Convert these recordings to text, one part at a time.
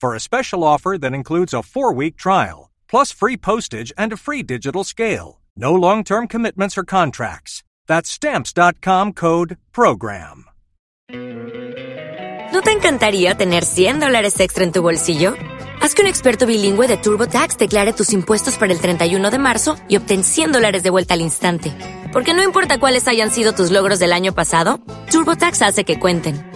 for a special offer that includes a four week trial, plus free postage and a free digital scale. No long term commitments or contracts. That's stamps.com code program. ¿No te encantaría tener 100 dólares extra en tu bolsillo? Haz que un experto bilingüe de TurboTax declare tus impuestos para el 31 de marzo y obtén 100 dólares de vuelta al instante. Porque no importa cuáles hayan sido tus logros del año pasado, TurboTax hace que cuenten.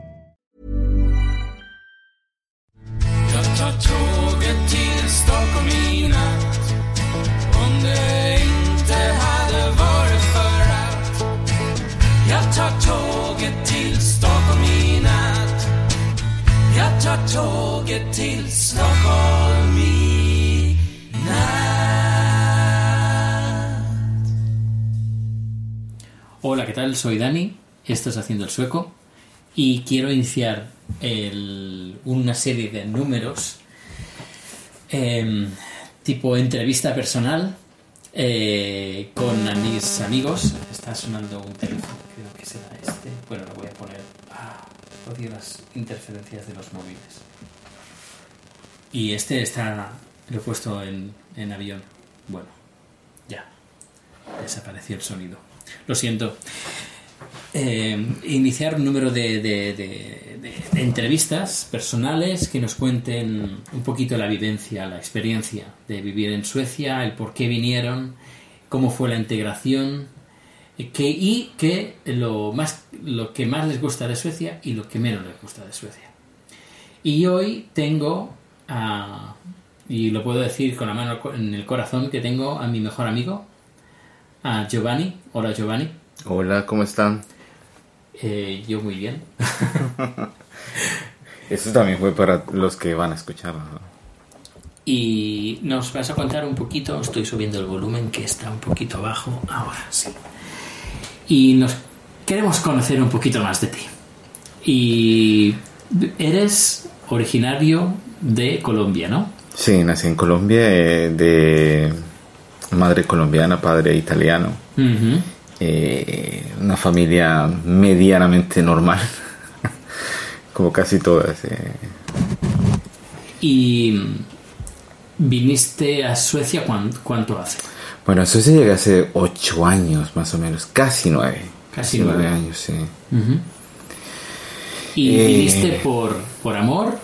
Hola, ¿qué tal? Soy Dani, estás haciendo el sueco y quiero iniciar una serie de números em, tipo entrevista personal eh, con mis amigos. Está sonando un teléfono, creo que será este. Bueno, lo voy a poner. Ah, odio las interferencias de los móviles. Y este está. Lo he puesto en, en avión. Bueno, ya. Desapareció el sonido. Lo siento. Eh, iniciar un número de- de- de entrevistas personales que nos cuenten un poquito la vivencia, la experiencia de vivir en Suecia, el por qué vinieron, cómo fue la integración eh, que, y que lo, más, lo que más les gusta de Suecia y lo que menos les gusta de Suecia. Y hoy tengo, a- y lo puedo decir con la mano en el corazón, que tengo a mi mejor amigo, a Giovanni. Hola Giovanni. Hola, ¿cómo están? Eh, yo muy bien. Esto también fue para los que van a escuchar. ¿no? Y nos vas a contar un poquito, estoy subiendo el volumen que está un poquito bajo, ahora sí. Y nos queremos conocer un poquito más de ti. Y eres originario de Colombia, ¿no? Sí, nací en Colombia, eh, de madre colombiana, padre italiano. Eh, una familia medianamente normal, como casi todas. eh. Y viniste a Suecia cuán- cuánto hace? Bueno, eso se llega hace ocho años más o menos, casi nueve. Casi nueve. años, sí. ¿Y Eh. viniste por, por amor?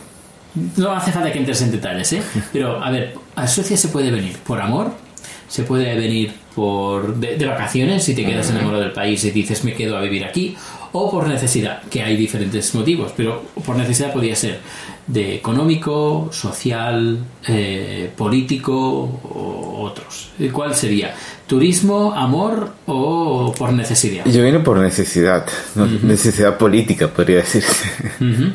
No hace falta que entres en detalles, ¿eh? Pero, a ver, a Suecia se puede venir por amor, se puede venir por de, de vacaciones si te quedas enamorado del país y dices me quedo a vivir aquí, o por necesidad, que hay diferentes motivos, pero por necesidad podría ser de económico, social, eh, político o otros. ¿Cuál sería? ¿Turismo, amor o por necesidad? Yo vine por necesidad, ¿no? necesidad política, podría decirse.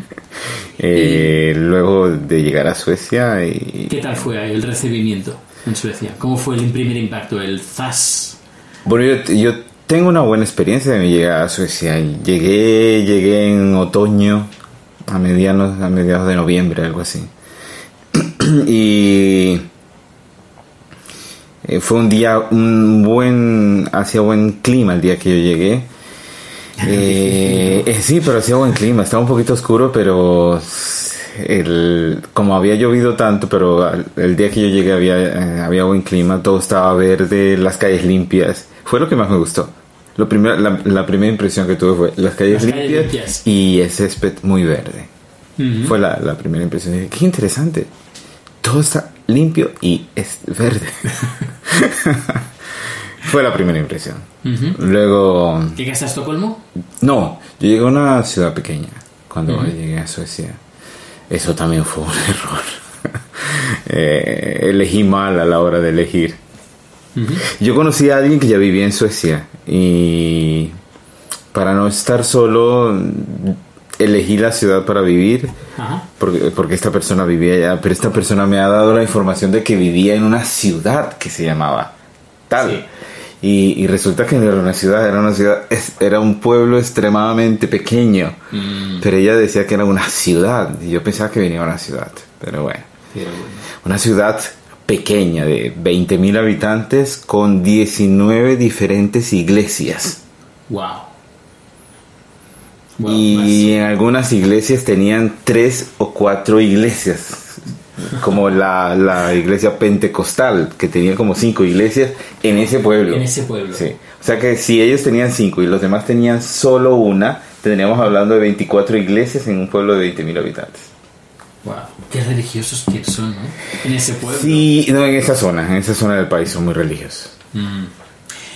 Eh, Luego de llegar a Suecia y ¿Qué tal fue el recibimiento en Suecia? ¿Cómo fue el primer impacto, el ZAS? Bueno, yo, yo tengo una buena experiencia de mi llegada a Suecia. Llegué, llegué en otoño, a medianos, a mediados de noviembre, algo así. y eh, fue un día, un buen, hacía buen clima el día que yo llegué. Eh, eh, sí, pero hacía buen clima, estaba un poquito oscuro, pero el, como había llovido tanto, pero el día que yo llegué había, eh, había buen clima, todo estaba verde, las calles limpias, fue lo que más me gustó. Lo primero, la, la primera impresión que tuve fue las calles, Las calles limpias, y el césped muy verde. Fue la, la primera impresión. Dije, qué interesante. Todo está limpio y es verde. fue la primera impresión. Luego, ¿Llegaste a Estocolmo? no, yo llegué a una ciudad pequeña cuando llegué a Suecia. Eso también fue un error. Eh, elegí mal a la hora de elegir. Yo conocí a alguien que ya vivía en Suecia y para no estar solo elegí la ciudad para vivir Ajá. porque, porque esta persona vivía allá, pero esta persona me ha dado la información de que vivía en una ciudad que se llamaba tal. Sí. Y, y resulta que no era una ciudad, era una ciudad, era un pueblo extremadamente pequeño. Mm. Pero ella decía que era una ciudad, y yo pensaba que venía de una ciudad. Pero bueno, Pero bueno. una ciudad pequeña de 20.000 habitantes con 19 diferentes iglesias. Wow. Wow, y en algunas iglesias tenían tres o cuatro iglesias. Como la, la iglesia pentecostal, que tenía como cinco iglesias en ese pueblo. En ese pueblo. Sí. O sea que si ellos tenían cinco y los demás tenían solo una, tendríamos hablando de 24 iglesias en un pueblo de 20.000 habitantes. Wow. Qué religiosos que son, ¿no? En ese pueblo. Sí, no, en esa zona, en esa zona del país son muy religiosos. Mm.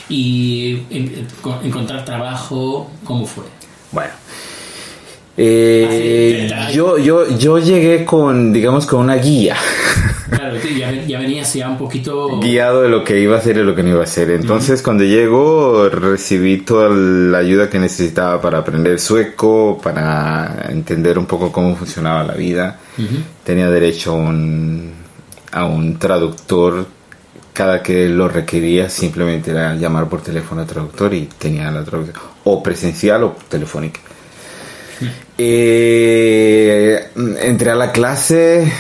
Y en- en- encontrar trabajo, ¿cómo fue? Bueno. Eh, Hace 30 años. yo, yo, yo llegué con, digamos, con una guía. Claro, ya, ya venías ya un poquito... guiado de lo que iba a hacer y lo que no iba a hacer. Entonces, cuando llego, recibí toda la ayuda que necesitaba para aprender sueco, para entender un poco cómo funcionaba la vida. Tenía derecho a un, a un traductor. Cada que lo requería, simplemente era llamar por teléfono al traductor y tenía la traducción. O presencial o telefónica. Eh, entré a la clase.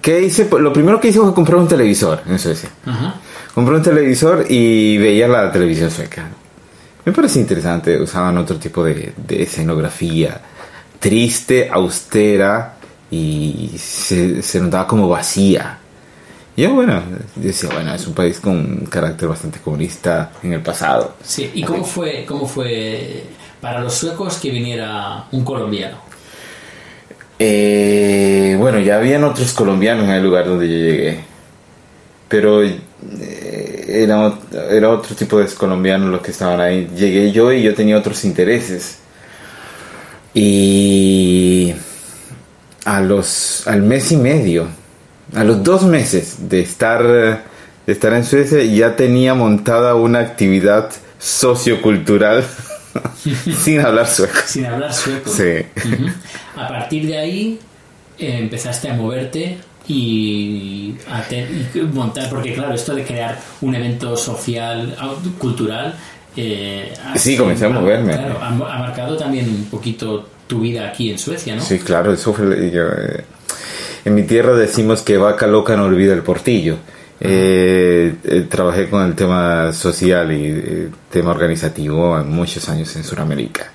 ¿Qué hice? Pues, Lo primero que hice fue comprar un televisor en Suecia. Ajá. Compré un televisor y veía la televisión sueca. Me parece interesante, usaban otro tipo de, de escenografía, triste, austera y se, se notaba como vacía. Y yo, bueno, decía, bueno, es un país con un carácter bastante comunista en el pasado. Sí, ¿y cómo fue, cómo fue para los suecos que viniera un colombiano? Eh, bueno, ya habían otros colombianos en el lugar donde yo llegué. Pero eh, era, era otro tipo de colombianos los que estaban ahí. Llegué yo y yo tenía otros intereses. Y a los, al mes y medio, a los dos meses de estar, de estar en Suecia, ya tenía montada una actividad sociocultural sin hablar sueco. Sin hablar sueco. Sí. A partir de ahí eh, empezaste a moverte y a te- y montar, porque claro, esto de crear un evento social, cultural... eh, Sí, comencé a moverme. Claro, ha, ha marcado también un poquito tu vida aquí en Suecia, ¿no? Sí, claro, eso fue. yo, eh, en mi tierra decimos que vaca loca no olvida el portillo. Eh, eh, trabajé con el tema social y eh, tema organizativo en muchos años en Sudamérica.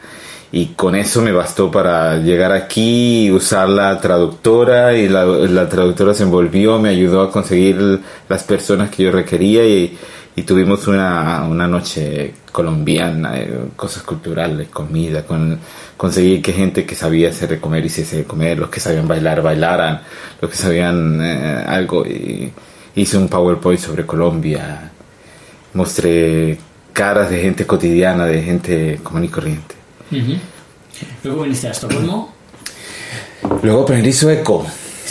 Y con eso me bastó para llegar aquí, usar la traductora y la, traductora se envolvió, me ayudó a conseguir las personas que yo requería y, y tuvimos una, una noche colombiana, eh, cosas culturales, comida, con, conseguí que gente que sabía hacer de comer hiciese de comer, los que sabían bailar bailaran, los que sabían algo y hice un PowerPoint sobre Colombia, mostré caras de gente cotidiana, de gente común y corriente. Luego viniste a Estocolmo. Luego aprendí sueco.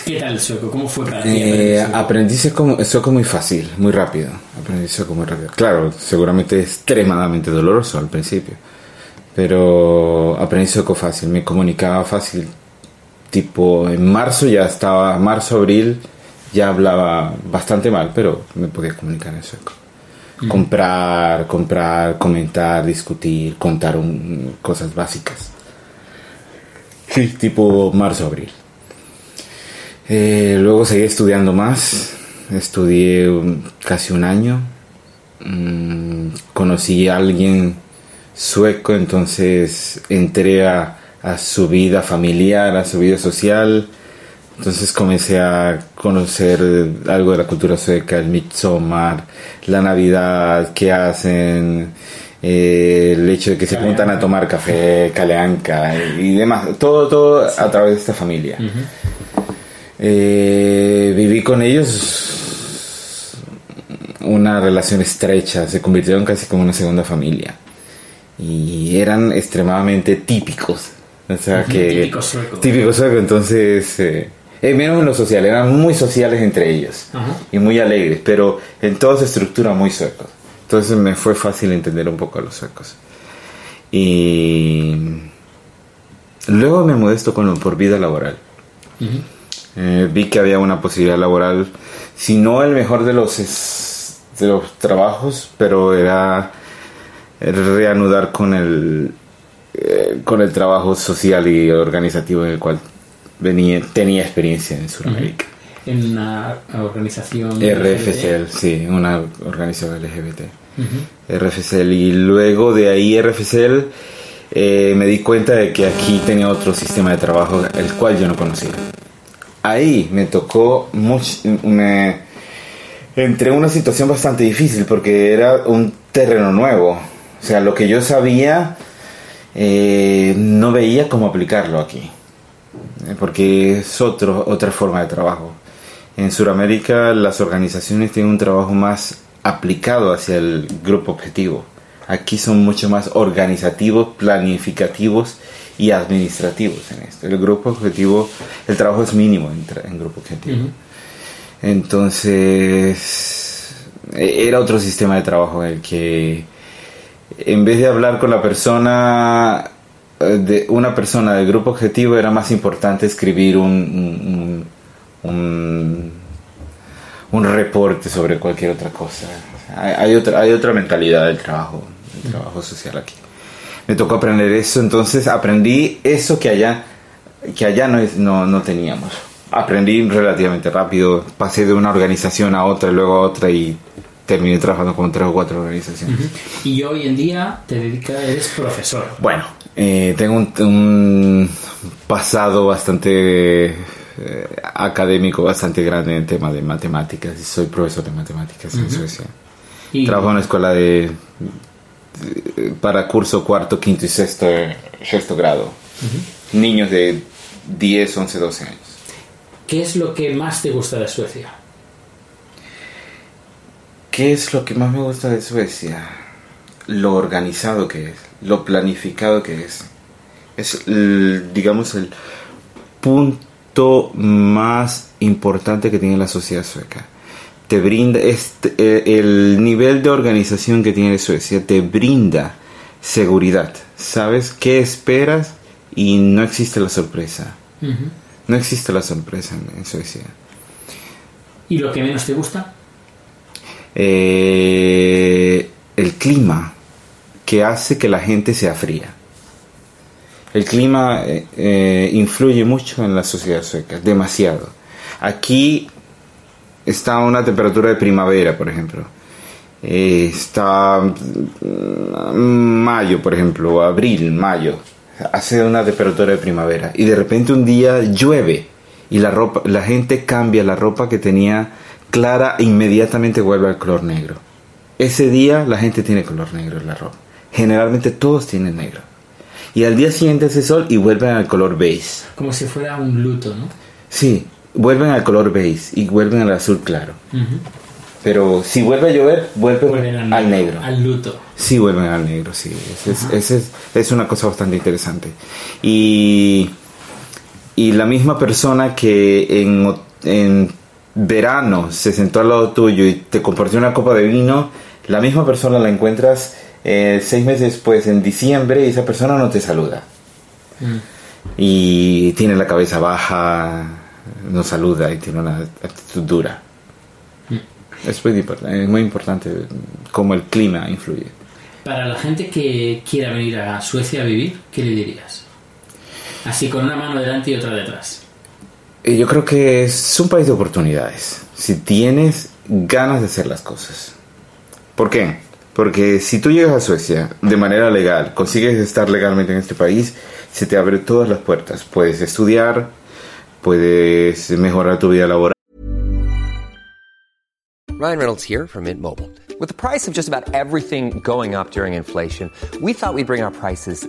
¿Qué tal el sueco? ¿Cómo fue para ti? Eh, aprendí sueco, sueco muy fácil, muy rápido. Aprendí sueco muy rápido. Claro, seguramente extremadamente doloroso al principio. Pero aprendí sueco fácil, me comunicaba fácil. Tipo, en marzo ya estaba, marzo, abril, ya hablaba bastante mal, pero me podía comunicar en sueco. Comprar, comprar, comentar, discutir, contar un- cosas básicas. Sí, tipo marzo, abril. Eh, luego seguí estudiando más. Estudié casi un año. Mm, conocí a alguien sueco, entonces entré a, a su vida familiar, a su vida social. Entonces comencé a conocer algo de la cultura sueca, el Midsommar, la Navidad, qué hacen, eh, el hecho de que se juntan a tomar café, caleanca y demás, todo, todo a través de esta familia. Eh, viví con ellos una relación estrecha, se convirtieron casi como una segunda familia. Y eran extremadamente típicos. O sea que típico sueco. típico sueco, entonces eh, eh, menos en lo social, eran muy sociales entre ellos Ajá. y muy alegres, pero en toda su estructura muy suecos. Entonces me fue fácil entender un poco a los suecos. Y luego me mudé a Estocolmo por vida laboral. Eh, vi que había una posibilidad laboral, si no el mejor de los, es- de los trabajos, pero era reanudar con el, eh, con el trabajo social y organizativo en el cual venía, tenía experiencia en Sudamérica. En una organización. RFCL, sí, una organización LGBT. Ujú. RFCL y luego de ahí RFCL eh, me di cuenta de que aquí tenía otro sistema de trabajo el cual yo no conocía. Ahí me tocó mucho, me entré en una situación bastante difícil porque era un terreno nuevo. O sea, lo que yo sabía eh, no veía cómo aplicarlo aquí. Eh, Porque es otro, otra forma de trabajo. En Sudamérica las organizaciones tienen un trabajo más aplicado hacia el grupo objetivo. Aquí son mucho más organizativos, planificativos y administrativos en esto. El grupo objetivo, el trabajo es mínimo en, en grupo objetivo. Ujú. Entonces, e- era otro sistema de trabajo en el que en vez de hablar con la persona, de una persona del grupo objetivo, era más importante escribir un, un, un, un reporte sobre cualquier otra cosa. Hay, hay otra, hay otra mentalidad del trabajo, del trabajo social aquí. Me tocó aprender eso, entonces aprendí eso que allá, que allá no, es- no, no teníamos. Aprendí relativamente rápido, pasé de una organización a otra, luego a otra y terminé trabajando con tres o cuatro organizaciones. Y hoy en día te dedicas, eres profesor. Bueno, eh, tengo un, un pasado bastante eh, académico, bastante grande en tema de matemáticas y soy profesor de matemáticas en Suecia. Y, Trabajo en una escuela de, de- para curso cuarto, quinto y sexto, sexto grado. Niños de 10, 11, 12 años. ¿Qué es lo que más te gusta de Suecia? ¿Qué es lo que más me gusta de Suecia? Lo organizado que es, lo planificado que es. Es, el- digamos, el punto más importante que tiene la sociedad sueca. Te brinda, este, eh, el nivel de organización que tiene Suecia te brinda seguridad. Sabes qué esperas y no existe la sorpresa. No existe la sorpresa en- en Suecia. ¿Y lo que menos te gusta? eh, el clima que hace que la gente sea fría. El clima eh, eh, influye mucho en la sociedad sueca, demasiado. Aquí está una temperatura de primavera, por ejemplo. Eh, está mm, mayo, por ejemplo, abril, mayo. Hace una temperatura de primavera y de repente un día llueve y la ropa, la gente cambia la ropa que tenía clara e inmediatamente vuelve al color negro. Ese día la gente tiene color negro en la ropa. Generalmente todos tienen negro. Y al día siguiente hace sol y vuelven al color beige. Como si fuera un luto, ¿no? Sí, vuelven al color beige y vuelven al azul claro. Pero si vuelve a llover, vuelven, Vuelven al, negro. Al luto. Sí, vuelven al negro, sí. Ese es, ese es, es una cosa bastante interesante. Y, y la misma persona que en, en verano se sentó al lado tuyo y te compartió una copa de vino, la misma persona la encuentras eh, seis meses después, en diciembre, esa persona no te saluda. Mm. Y tiene la cabeza baja, no saluda y tiene una actitud dura. Es muy, importante, es muy importante cómo el clima influye. Para la gente que quiera venir a Suecia a vivir, ¿qué le dirías? Así con una mano delante y otra detrás. Eh, Yo creo que es un país de oportunidades. Si tienes ganas de hacer las cosas. ¿Por qué? Porque si tú llegas a Suecia de manera legal, consigues estar legalmente en este país, se te abren todas las puertas. Puedes estudiar, puedes mejorar tu vida laboral. Ryan Reynolds here from Mint Mobile. With the price of just about everything going up during inflation, we thought we'd bring our prices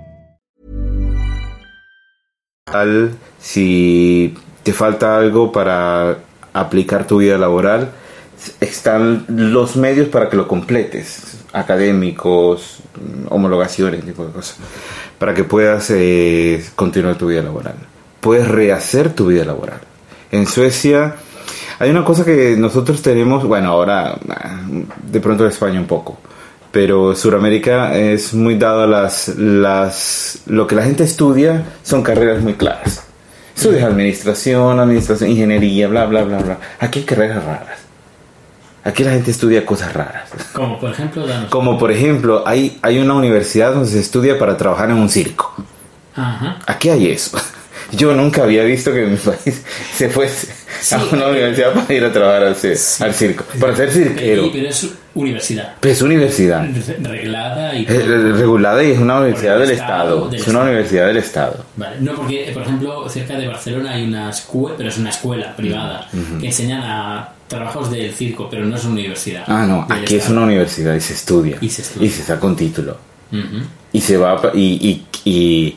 Si te falta algo para aplicar tu vida laboral, están los medios para que lo completes, académicos, homologaciones, tipo de cosas, para que puedas eh, continuar tu vida laboral. Puedes rehacer tu vida laboral. En Suecia hay una cosa que nosotros tenemos, bueno, ahora ah, de pronto en España un poco, pero Sudamérica es muy dado a las, las... Lo que la gente estudia son carreras muy claras. Estudias administración, administración, ingeniería, bla, bla, bla, bla. Aquí hay carreras raras. Aquí la gente estudia cosas raras. Como por ejemplo, danos- Como por ejemplo, hay, hay una universidad donde se estudia para trabajar en un circo. Ajá. Aquí hay eso. Yo nunca había visto que en mi país se fuese Sí. a una universidad para ir a trabajar al, ci- al circo. Para ser cirquero. Sí, pero es universidad. Pero es universidad. Re- Reglada y... Es regulada y es una universidad del Estado, Estado. del Es una Estado. universidad del Estado. Vale, no, porque, por ejemplo, cerca de Barcelona hay una escuela, pero es una escuela privada, que enseñan a trabajos del circo, pero no es una universidad. Ah, no, aquí es una universidad y se estudia. Y se estudia. saca un título. Y se va y, y, y,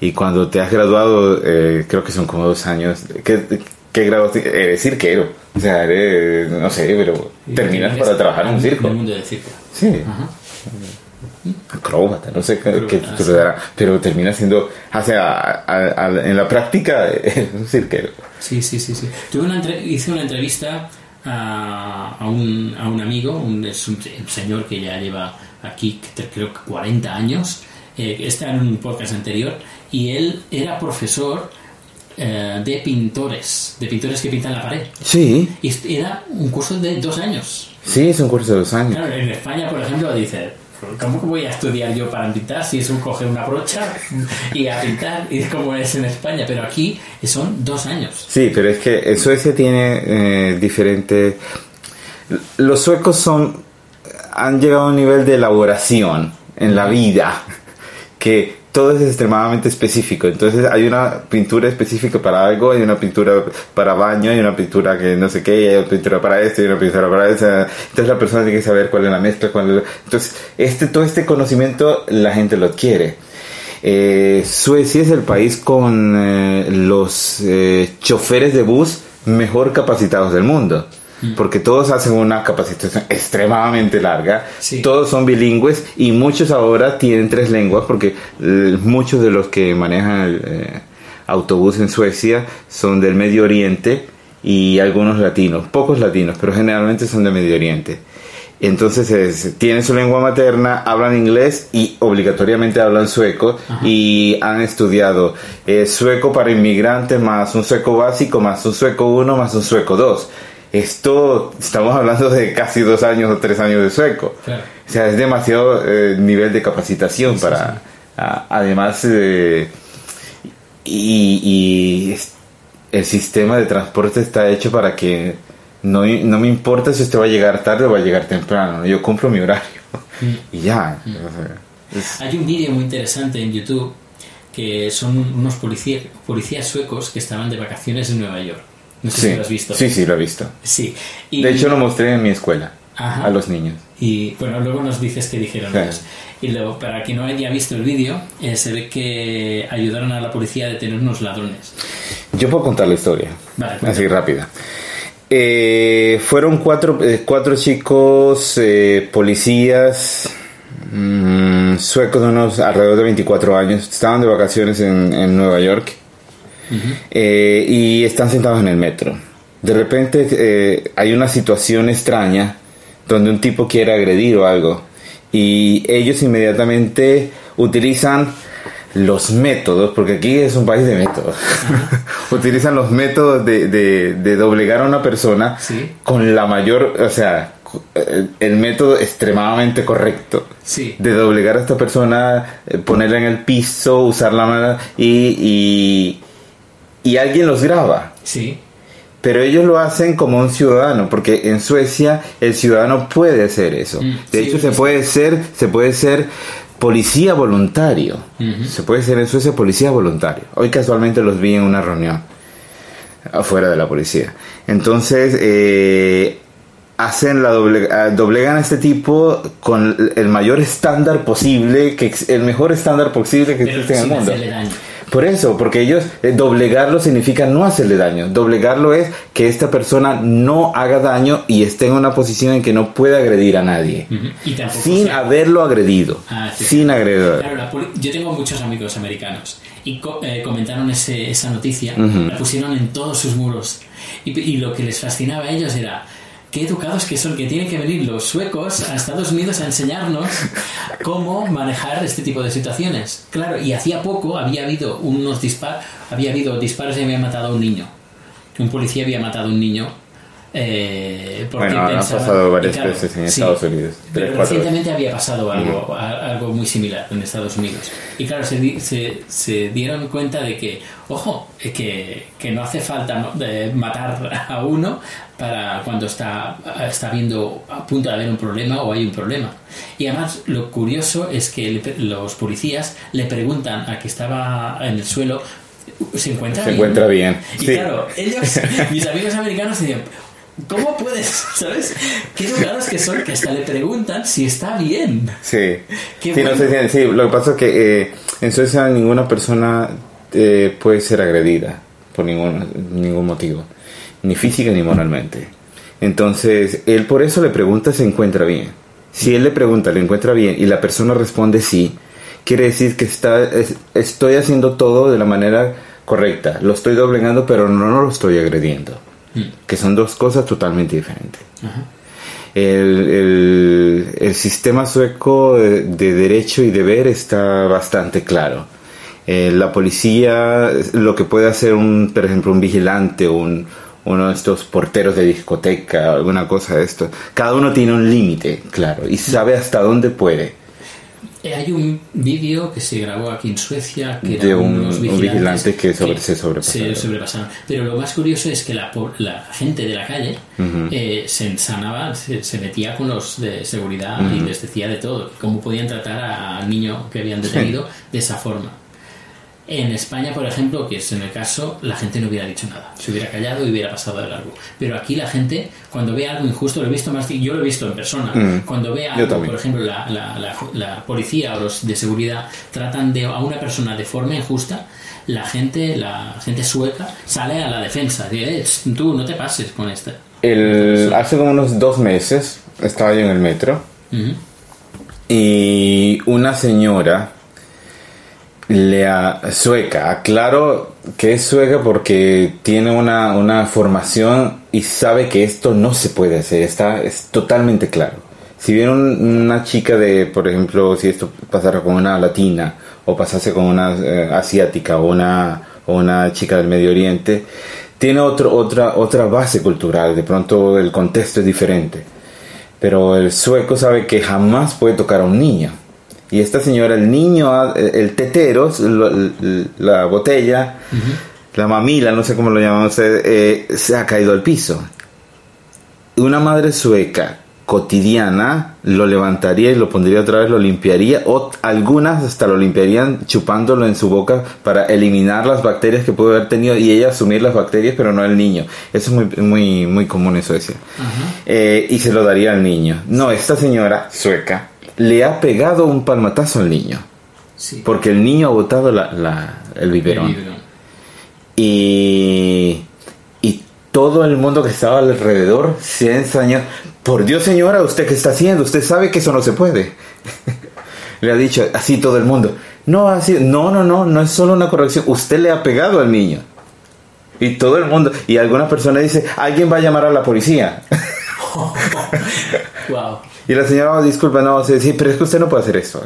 y cuando te has graduado, eh, creo que son como dos años. ¿Qué, qué grado? Eres cirquero. O sea, eres, no sé, pero terminas para trabajar en un el circo. mundo del circo. Sí. Ajá. Acróbata, no sé qué, qué dará, pero termina siendo, o sea, a- a- a- en la práctica es un cirquero. Sí, sí, sí, sí. Tuve una entre- hice una entrevista a, un, a un amigo, un, es un, un señor que ya lleva aquí creo que 40 años, eh, está en un podcast anterior, y él era profesor eh, de pintores, de pintores que pintan la pared. Sí, Y era un curso de dos años. sí, es un curso de dos años. Claro, en España, por ejemplo, dice, ¿cómo que voy a estudiar yo para pintar si es un coger una brocha y a pintar? Y es como es en España, pero aquí son dos años. Sí, pero es que en Suecia tiene eh, diferente. Los suecos son han llegado a un nivel de elaboración en la vida que todo es extremadamente específico. Entonces hay una pintura específica para algo, hay una pintura para baño, hay una pintura que no sé qué, hay una pintura para esto, hay una pintura para eso. Entonces la persona tiene que saber cuál es la mezcla, cuál es... Entonces este, todo este conocimiento la gente lo adquiere. Eh, Suecia es el país con eh, los eh, choferes de bus mejor capacitados del mundo. Porque todos hacen una capacitación extremadamente larga, Sí. todos son bilingües y muchos ahora tienen tres lenguas porque eh, muchos de los que manejan el eh, autobús en Suecia son del Medio Oriente y algunos latinos, pocos latinos, pero generalmente son del Medio Oriente. Entonces es- tienen su lengua materna, hablan inglés y obligatoriamente hablan sueco y han estudiado eh, sueco para inmigrantes más un sueco básico más un sueco 1 más un sueco 2. Esto estamos hablando de casi dos años o tres años de sueco. Claro. O sea, es demasiado eh, nivel de capacitación para... a- además, eh, y, el sistema de transporte está hecho para que no, no me importa si usted va a llegar tarde o va a llegar temprano. Yo cumplo mi horario. Y ya. o sea, Hay un vídeo muy interesante en YouTube que son unos policías suecos que estaban de vacaciones en Nueva York. No sé Sí, si lo has visto. sí, sí, lo he visto. Sí. Y- De hecho, lo mostré en mi escuela Ajá. a los niños. Y bueno, luego nos dices qué dijeron. Y luego, para quien no haya visto el vídeo, eh, se ve que ayudaron a la policía a detener unos ladrones. Yo puedo contar la historia, Vale, así rápida. Eh, fueron cuatro, eh, cuatro chicos eh, policías mm, suecos de unos alrededor de 24 años. Estaban de vacaciones en, en Nueva York eh, y están sentados en el metro. De repente eh, hay una situación extraña donde un tipo quiere agredir o algo y ellos inmediatamente utilizan los métodos, porque aquí es un país de métodos, utilizan los métodos de, de- de doblegar a una persona Sí. con la mayor, o sea, el, el método extremadamente correcto Sí. de doblegar a esta persona, eh, ponerla en el piso, usar la mano y, y, y alguien los graba. Sí. Pero ellos lo hacen como un ciudadano, porque en Suecia el ciudadano puede hacer eso. Mm, De sí, hecho, se puede ser, se puede ser policía voluntario. Se puede ser en Suecia policía voluntario. Hoy casualmente los vi en una reunión afuera de la policía. Entonces, eh, hacen la doble, ah, doblegan a este tipo con el mayor estándar posible, que el mejor estándar posible que Pero existe en el mundo. Por eso, porque ellos, eh, doblegarlo significa no hacerle daño. Doblegarlo es que esta persona no haga daño y esté en una posición en que no pueda agredir a nadie. Ujú. Y tampoco Sin sea- haberlo agredido. Ah, sí, sin sí. agredir. Claro, yo tengo muchos amigos americanos y co- eh, comentaron ese- esa noticia, la pusieron en todos sus muros. Y, y lo que les fascinaba a ellos era qué educados que son, que tienen que venir los suecos a Estados Unidos a enseñarnos cómo manejar este tipo de situaciones. Claro, y hacía poco había habido unos disparos, había habido disparos y había matado a un niño. Un policía había matado a un niño. Eh, Bueno, han pasado varias claro, veces en sí, Estados Unidos. pero Tres, cuatro recientemente había pasado algo, a- algo muy similar en Estados Unidos. Y claro, se, se, se dieron cuenta de que, ojo, eh, que, que no hace falta matar a uno para cuando está, está viendo a punto de haber un problema o hay un problema. Y además, lo curioso es que le los policías le preguntan a que estaba en el suelo, ¿se encuentra Se bien? encuentra bien, Y sí. claro, ellos, mis amigos americanos, decían, ¿cómo puedes? ¿Sabes? Qué educados que son que hasta le preguntan si está bien. Sí. Sí, no bueno. sé si- sí, lo que pasa es que eh, en Suecia ninguna persona eh, puede ser agredida por ningún, ningún motivo, ni física ni moralmente. Entonces, él por eso le pregunta si encuentra bien. Si él le pregunta, le encuentra bien y la persona responde sí, quiere decir que está, es- estoy haciendo todo de la manera correcta. Lo estoy doblegando, pero no, no lo estoy agrediendo. Que son dos cosas totalmente diferentes. El, el- el sistema sueco de, de derecho y deber está bastante claro. Eh, la policía, lo que puede hacer un, por ejemplo, un vigilante, un, uno de estos porteros de discoteca, alguna cosa de esto, cada uno tiene un límite, claro, y sabe hasta dónde puede. Eh, Hay un vídeo que se grabó aquí en Suecia que De un- unos un vigilantes vigilante que sobre- se sobrepasaron. se sobrepasaron. Pero lo más curioso es que la, la gente de la calle eh, se ensanaba, se, se metía con los de seguridad y les decía de todo, cómo podían tratar a- al niño que habían detenido de esa forma. En España, por ejemplo, que es en el caso, la gente no hubiera dicho nada, se hubiera callado y hubiera pasado de largo. Pero aquí la gente, cuando ve algo injusto, lo he visto más, yo lo he visto en persona, Mm. cuando ve algo, por ejemplo, la, la- la- la policía o los de seguridad tratan de a una persona de forma injusta, la gente, la gente sueca sale a la defensa, dice, "Eh, tú no te pases con este". esta. El, hace como unos dos meses estaba yo en el metro y una señora le a- sueca, aclaro que es sueca porque tiene una, una formación y sabe que esto no se puede hacer, está es totalmente claro. Si viene un- una chica de, por ejemplo, si esto pasara con una latina o pasase con una eh, asiática o una, o una chica del Medio Oriente, tiene otro, otra, otra base cultural, de pronto el contexto es diferente. Pero el sueco sabe que jamás puede tocar a un niño. Y esta señora, el niño, ha- el tetero, la botella, la mamila, no sé cómo lo llaman ustedes, eh, se ha caído al piso. Una madre sueca cotidiana, lo levantaría y lo pondría otra vez, lo limpiaría, o algunas hasta lo limpiarían chupándolo en su boca para eliminar las bacterias que puede haber tenido y ella asumir las bacterias, pero no el niño. Eso es muy, muy, muy común en Suecia. Eh, y se lo daría al niño. No, esta señora sueca le ha pegado un palmatazo al niño, Sí. porque el niño ha botado la- la- el biberón. El biberón. Y, y todo el mundo que estaba alrededor se ha ensañado. Por Dios, señora, ¿usted qué está haciendo? Usted sabe que eso no se puede. le ha dicho así todo el mundo. No, así, no, no, no, no es solo una corrección. Usted le ha pegado al niño. Y todo el mundo. Y alguna persona dice, alguien va a llamar a la policía. Wow. Y la señora, "Oh, disculpa, no, sí, sí, pero es que usted no puede hacer eso.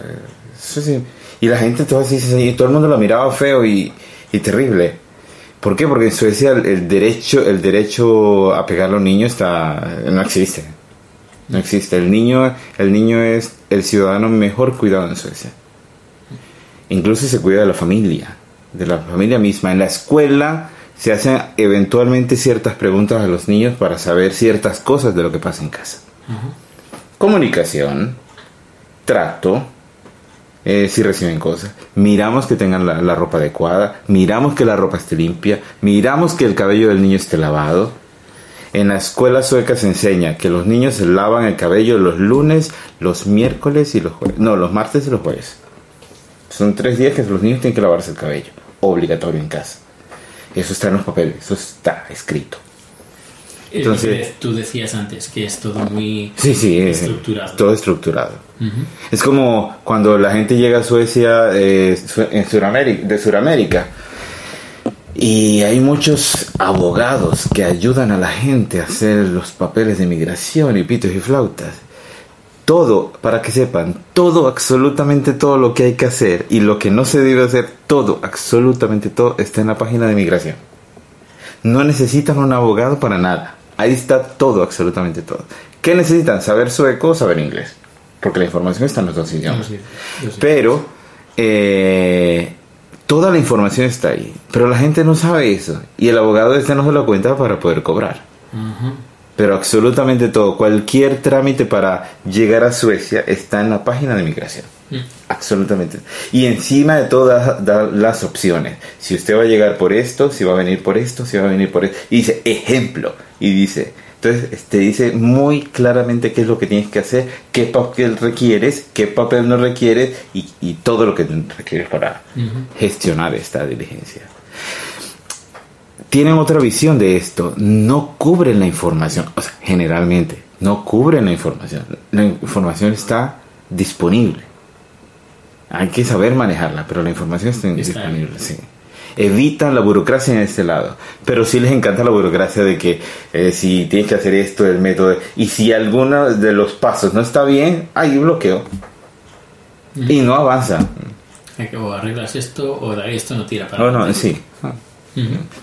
Y la gente todo así, sí, y todo el mundo lo miraba feo y, y terrible. ¿Por qué? Porque en Suecia el, derecho, el derecho a pegarle a un niño está, no existe. No existe. El niño, el niño es el ciudadano mejor cuidado en Suecia. Incluso se cuida de la familia, de la familia misma. En la escuela se hacen eventualmente ciertas preguntas a los niños para saber ciertas cosas de lo que pasa en casa comunicación, trato, eh, si reciben cosas, miramos que tengan la, la ropa adecuada, miramos que la ropa esté limpia, miramos que el cabello del niño esté lavado. En la escuela sueca se enseña que los niños se lavan el cabello los lunes, los miércoles y los jueves. No, los martes y los jueves. Son tres días que los niños tienen que lavarse el cabello. Obligatorio en casa. Eso está en los papeles, eso está escrito. Entonces, tú decías antes que es todo muy Sí, sí, es estructurado. todo estructurado. Es como cuando la gente llega a Suecia eh, en Suramérica, de Sudamérica y hay muchos abogados que ayudan a la gente a hacer los papeles de migración y pitos y flautas. Todo, para que sepan, todo, absolutamente todo lo que hay que hacer y lo que no se debe hacer, todo, absolutamente todo está en la página de migración. No necesitan un abogado para nada. Ahí está todo, absolutamente todo. ¿Qué necesitan? Saber sueco o saber inglés. Porque la información está en los dos idiomas. sí, yo sí. Pero eh, toda la información está ahí. Pero la gente no sabe eso. Y el abogado este no se lo cuenta para poder cobrar. Pero absolutamente todo, cualquier trámite para llegar a Suecia está en la página de migración. Absolutamente. Y encima de todas da las opciones. Si usted va a llegar por esto, si va a venir por esto, si va a venir por esto. Y dice, ejemplo. Y dice, entonces te dice muy claramente qué es lo que tienes que hacer, qué papel requieres, qué papel no requieres y, y todo lo que requieres para gestionar esta diligencia tienen otra visión de esto. No cubren la información. O sea, generalmente, no cubren la información. La información está disponible. Hay que saber manejarla, pero la información está, disponible. Sí. Evitan la burocracia en este lado. Pero sí les encanta la burocracia de que eh, si tienes que hacer esto, el método. Y si alguno de los pasos no está bien, hay bloqueo. Y no avanza. O arreglas esto o de esto no tira para No, no,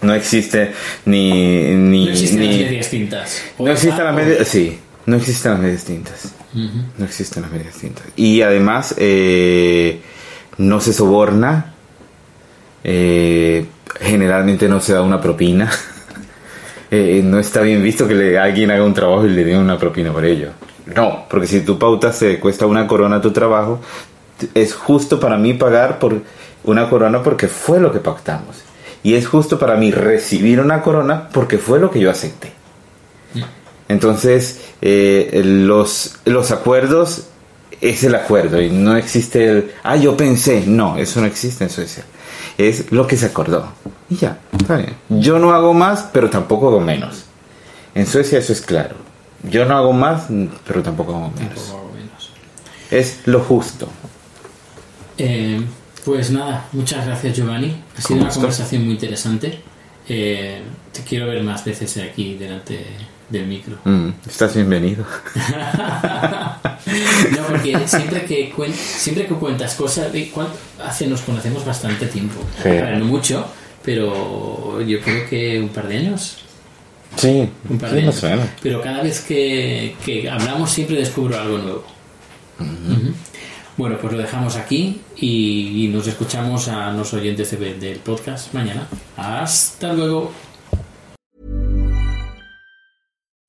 No existe ni... ni No existen las ni- medias tintas. No existen las o- medias, sí, no existen las medias tintas. No existen las medias tintas. Y además, eh, no se soborna. eh, generalmente no se da una propina. Eh, no está bien visto que le, alguien haga un trabajo y le dé una propina por ello. No, porque si tu pauta se cuesta una corona tu trabajo, es justo para mí pagar por una corona porque fue lo que pactamos. Y es justo para mí recibir una corona porque fue lo que yo acepté. Entonces, eh, los, los acuerdos es el acuerdo y no existe el, ah, yo pensé, no, eso no existe en Suecia. Es lo que se acordó. Y ya, está bien. Yo no hago más, pero tampoco hago menos. En Suecia eso es claro. Yo no hago más, pero tampoco hago menos. Tampoco menos. Es lo justo. Eh, pues nada, muchas gracias Giovanni. Ha sido una conversación muy interesante. Eh, te quiero ver más veces aquí delante del micro. Mm, estás bienvenido. No, porque siempre que, cuen- siempre que cuentas cosas, eh, ¿cuánto hace nos conocemos bastante tiempo. Sí. No mucho, pero yo creo que un par de años. Sí, Un par sí, de años. Pero cada vez que, que hablamos siempre descubro algo nuevo. Ujú. Bueno, pues lo dejamos aquí y, nos escuchamos a los oyentes de- del podcast mañana. Hasta luego.